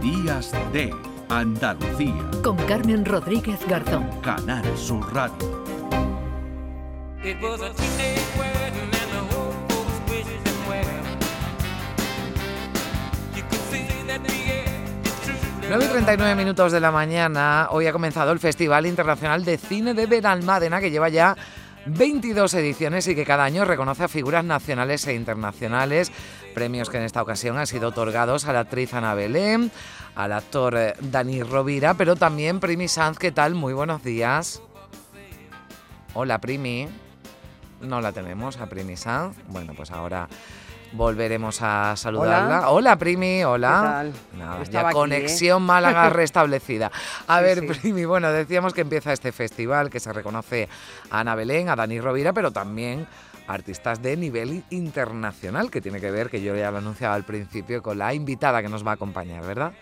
Días de Andalucía. Con Carmen Rodríguez Garzón. Canal Sur Radio. 9 y 39 minutos de la mañana, hoy ha comenzado el Festival Internacional de Cine de Benalmádena, que lleva ya 22 ediciones y que cada año reconoce a figuras nacionales e internacionales, premios que en esta ocasión han sido otorgados a la actriz Ana Belén, al actor eh, Dani Rovira, pero también Primi Sanz, ¿qué tal? Muy buenos días. Hola Primi, no la tenemos a Primi Sanz, bueno pues ahora volveremos a saludarla. Hola, Primi, hola. ¿Qué tal? Nada, Estaba ya aquí, conexión Málaga restablecida. A Sí, ver, sí. Primi, bueno, decíamos que empieza este festival que se reconoce a Ana Belén, a Dani Rovira, pero también artistas de nivel internacional, que tiene que ver, que yo ya lo anunciaba al principio, con la invitada que nos va a acompañar, ¿verdad?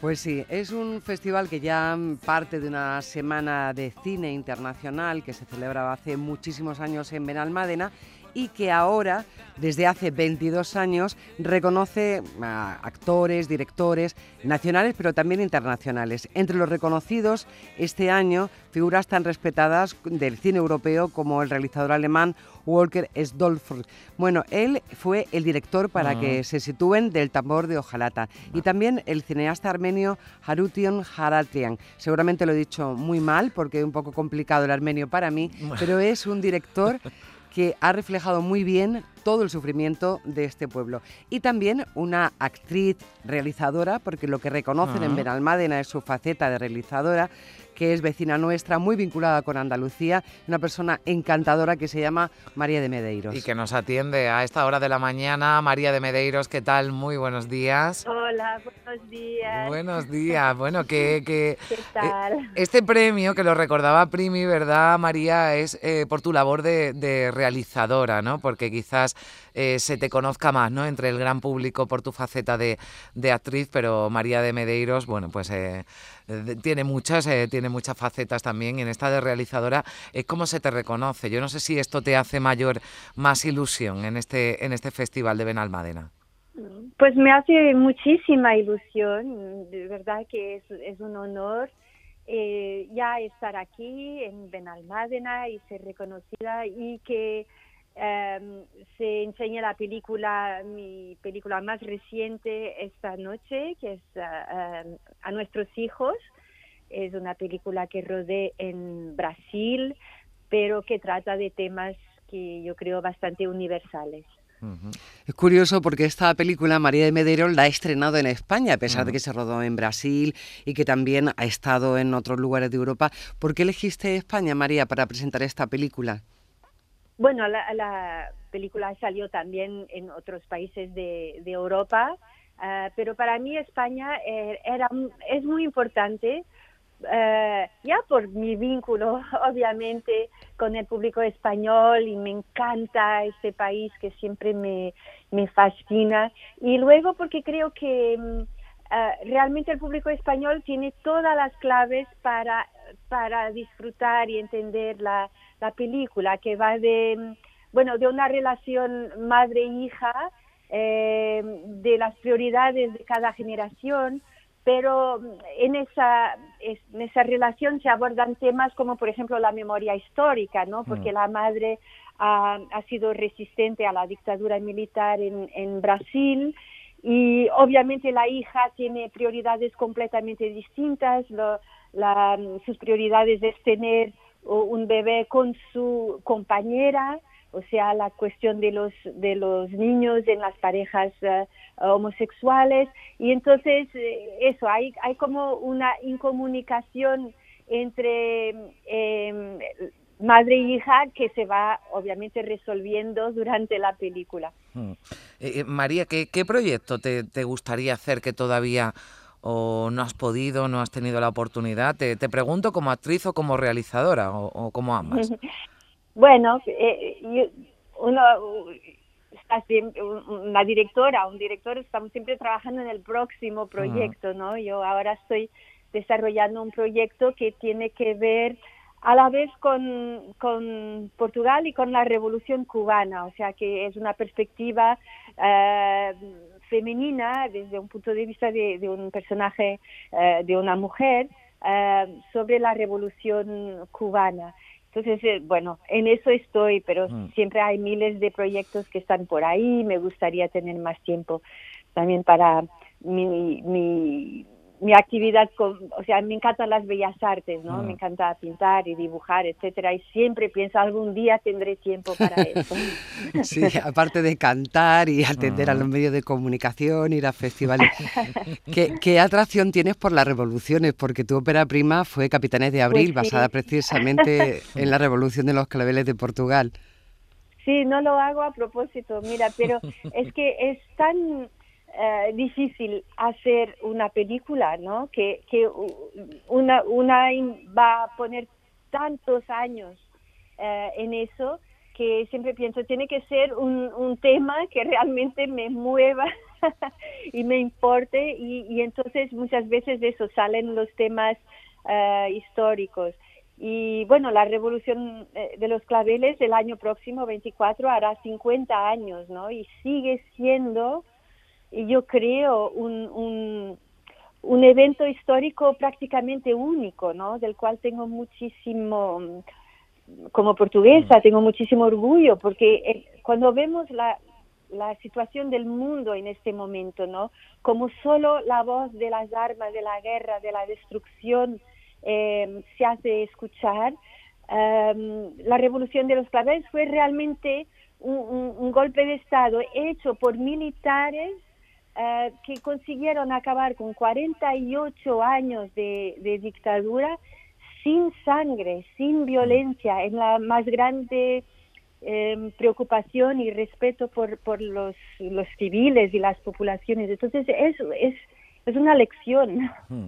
Pues sí, es un festival que ya parte de una semana de cine internacional que se celebraba hace muchísimos años en Benalmádena y que ahora, desde hace 22 años, reconoce a actores, directores nacionales, pero también internacionales. Entre los reconocidos este año, figuras tan respetadas del cine europeo como el realizador alemán Walker Stolfr. Bueno, él fue el director para Ah. que se sitúen del tambor de Ojalata. Y también el cineasta armenio Harution Haratrian. Seguramente lo he dicho muy mal porque es un poco complicado el armenio para mí, pero es un director que ha reflejado muy bien todo el sufrimiento de este pueblo. Y también una actriz realizadora, porque lo que reconocen en Ah. Benalmádena es su faceta de realizadora, que es vecina nuestra, muy vinculada con Andalucía, una persona encantadora que se llama María de Medeiros. Y que nos atiende a esta hora de la mañana. María de Medeiros, ¿qué tal? Muy buenos días. Hola, buenos días. Buenos días. Bueno, que, que ¿Qué tal? este premio, que lo recordaba Primi, ¿verdad, María? Es eh, por tu labor de, de realizadora, ¿no? Porque quizás eh, se te conozca más, ¿no? Entre el gran público por tu faceta de, de actriz, pero María de Medeiros, bueno, pues eh, tiene muchas, eh, tiene muchas facetas también. Y en esta de realizadora es como se te reconoce. Yo no sé si esto te hace mayor, más ilusión en este, en este festival de Benalmádena. Pues me hace muchísima ilusión, de verdad que es, es un honor eh, ya estar aquí en Benalmádena y ser reconocida y que em, se enseñe la película, mi película más reciente esta noche, que es ah, em, A nuestros hijos. Es una película que rodé en Brasil, pero que trata de temas que yo creo bastante universales. Es curioso porque esta película María de Medeiros la ha estrenado en España, a pesar de que se rodó en Brasil y que también ha estado en otros lugares de Europa. ¿Por qué elegiste España, María, para presentar esta película? Bueno, la, la película salió también en otros países de, de Europa, ah, pero para mí España eh, era, es muy importante, eh, ya por mi vínculo, obviamente, con el público español y me encanta este país que siempre me, me fascina, y luego porque creo que mm, ah, realmente el público español tiene todas las claves para, para disfrutar y entender la, la película, que va de, mm, bueno, de una relación madre-hija, eh, de las prioridades de cada generación, pero mm, en esa, es- en esa relación se abordan temas como, por ejemplo, la memoria histórica, ¿no? Porque la madre ha, ha sido resistente a la dictadura militar en, en Brasil y obviamente la hija tiene prioridades completamente distintas. Lo- la- sus prioridades es tener un bebé con su compañera, o sea, la cuestión de los de los niños en las parejas eh, homosexuales y entonces eh, eso hay hay como una incomunicación entre eh, madre e hija que se va obviamente resolviendo durante la película. Mm. Eh, eh, María, ¿qué, qué proyecto te, te gustaría hacer que todavía o no has podido, no has tenido la oportunidad? Te, te pregunto como actriz o como realizadora o, o como ambas. Bueno, eh, yo- uno una directora, un director, estamos siempre trabajando en el próximo proyecto, ¿no? Yo ahora estoy desarrollando un proyecto que tiene que ver a la vez con, con Portugal y con la revolución cubana, o sea que es una perspectiva eh, femenina desde un punto de vista de, de un personaje, eh, de una mujer, eh, sobre la revolución cubana. Entonces, eh, bueno, en eso estoy, pero Mm. siempre hay miles de proyectos que están por ahí. Me gustaría tener más tiempo también para mi, mi, mi actividad, con, o sea, me encantan las bellas artes, ¿no? Mm. Me encanta pintar y dibujar, etcétera, y siempre pienso algún día tendré tiempo para eso. Sí, aparte de cantar y atender a los medios de comunicación, ir a festivales. ¿Qué, qué atracción tienes por las revoluciones? Porque tu ópera prima fue Capitanes de Abril, Pues sí. basada precisamente en la revolución de los claveles de Portugal. Sí, no lo hago a propósito, mira, pero es que es tan eh, difícil hacer una película, ¿no? Que, que una, una va a poner tantos años eh, en eso que siempre pienso, tiene que ser un, un tema que realmente me mueva y me importe y, y entonces muchas veces de eso salen los temas eh, históricos. Y bueno, la revolución eh, de los claveles el año próximo, 24, hará 50 años, ¿no? Y sigue siendo, yo creo, un, un, un evento histórico prácticamente único, ¿no? Del cual tengo muchísimo, mm, como portuguesa, tengo muchísimo orgullo, porque eh, cuando vemos la, la situación del mundo en este momento, ¿no? Como solo la voz de las armas, de la guerra, de la destrucción eh, se hace escuchar. Um, la revolución de los claveles fue realmente un, un- un golpe de Estado hecho por militares eh, que consiguieron acabar con 48 años de, dictadura sin sangre, sin violencia, en la más grande eh, preocupación y respeto por, los, los civiles y las populaciones. Entonces, es, es, es una lección. Mm.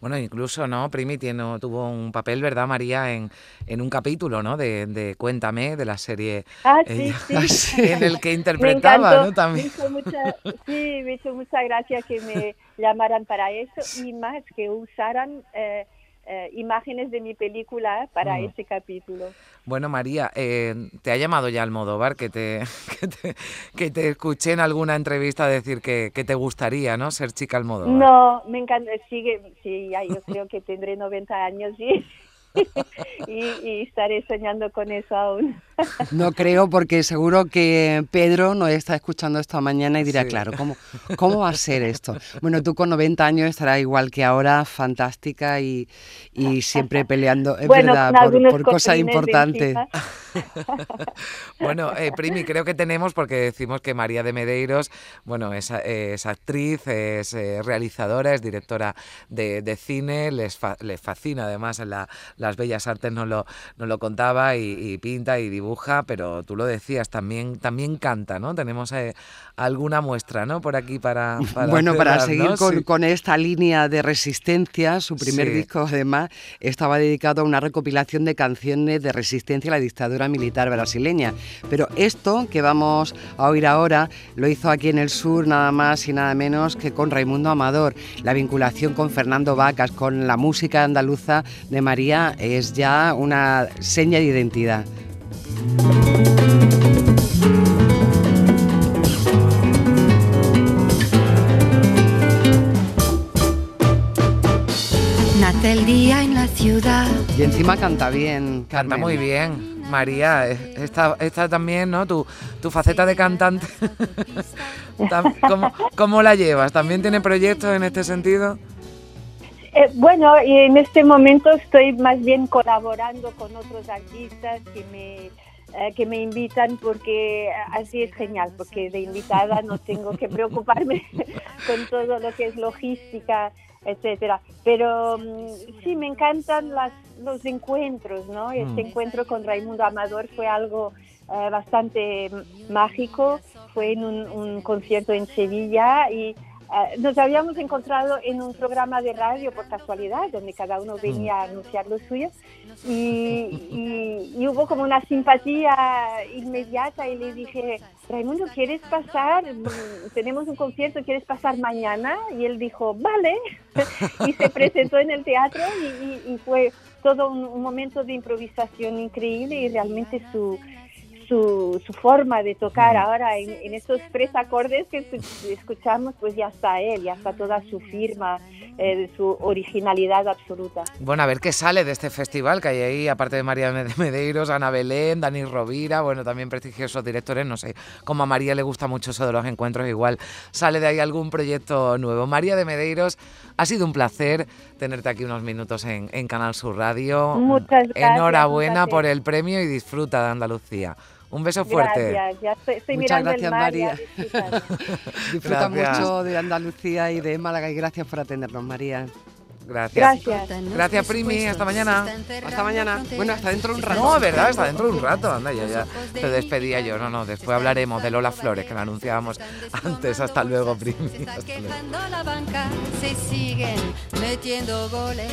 Bueno, incluso, ¿no? Primi tiene, tuvo un papel, ¿verdad, María? En, en un capítulo, ¿no? De, de Cuéntame, de la serie Ah, eh, sí, sí. en el que Me interpretaba, encantó, ¿no? También. Me hizo mucha, sí, me hizo mucha gracia que me llamaran para eso y más que usaran eh, eh, imágenes de mi película para Mm. ese capítulo. Bueno, María, eh, ¿te ha llamado ya Almodóvar que te, que te, que te escuché en alguna entrevista decir que, que te gustaría, ¿no? Ser chica Almodóvar. No, me encanta, sigue, sí, ya yo creo que tendré 90 años y, y, y estaré soñando con eso aún. No creo, porque seguro que Pedro nos está escuchando esta mañana y dirá, Sí. claro, ¿cómo, ¿cómo va a ser esto? Bueno, tú con 90 años estarás igual que ahora, fantástica y, y siempre peleando, es bueno, verdad, por, cosas importantes. Bueno, eh, Primi, creo que tenemos porque decimos que María de Medeiros, bueno, es, es actriz, es eh, realizadora, es directora de, de cine, les, fa- les fascina además en la- las bellas artes, nos lo, nos lo contaba y, y pinta y dibuja, pero tú lo decías, también, también canta, ¿no? Tenemos eh, alguna muestra, ¿no? Por aquí para... para bueno, para seguir ¿no? con, Sí. con esta línea de resistencia, su primer Sí. disco además estaba dedicado a una recopilación de canciones de resistencia a la dictadura militar brasileña. Pero esto que vamos a oír ahora lo hizo aquí en el sur nada más y nada menos que con Raimundo Amador. La vinculación con Fernando Vacas, con la música andaluza de María es ya una seña de identidad. Nace el día en la ciudad. Y encima canta bien. Canta muy bien, María. Esta, esta también, ¿no? Tu, tu faceta de cantante. ¿Cómo, ¿Cómo la llevas? ¿También tiene proyectos en este sentido? Eh, bueno, y en este momento estoy más bien colaborando con otros artistas que me que me invitan porque así es genial, porque de invitada no tengo que preocuparme con todo lo que es logística, etcétera. Pero mm, sí, me encantan las, los encuentros, ¿no? Este Mm. encuentro con Raimundo Amador fue algo eh, bastante mm, mágico, fue en un, un concierto en Sevilla y eh, nos habíamos encontrado en un programa de radio por casualidad, donde cada uno venía a anunciar lo suyo, y, y- y hubo como una simpatía inmediata y le dije, Raimundo, ¿quieres pasar? Mm, Tenemos un concierto, ¿quieres pasar mañana? Y él dijo, vale, y se presentó en el teatro y, y- fue todo un, un momento de improvisación increíble y realmente su, su, su forma de tocar ahora en, en esos tres acordes que escu- escuchamos, pues ya está él, ya está toda su firma, eh, su originalidad absoluta. Bueno, a ver qué sale de este festival, que hay ahí, aparte de María de Medeiros, Ana Belén, Dani Rovira, bueno, también prestigiosos directores, no sé, como a María le gusta mucho eso de los encuentros, igual sale de ahí algún proyecto nuevo. María de Medeiros, ha sido un placer tenerte aquí unos minutos en, en Canal Sur Radio. Muchas gracias, Enhorabuena placer. por el premio y disfruta de Andalucía. Un beso fuerte. Gracias, ya estoy, estoy Muchas gracias, el mar. María. Disfruta Gracias. mucho de Andalucía y de Málaga y gracias por atendernos, María. Gracias. Gracias. Gracias, Primi. Hasta mañana. Hasta mañana. Bueno, hasta dentro de un rato. No, verdad, está dentro de un rato. Anda, ya, ya te despedía yo. No, no, después hablaremos de Lola Flores, que la anunciábamos antes. Hasta luego, Primi. Hasta luego. quejando la banca, se siguen metiendo goles.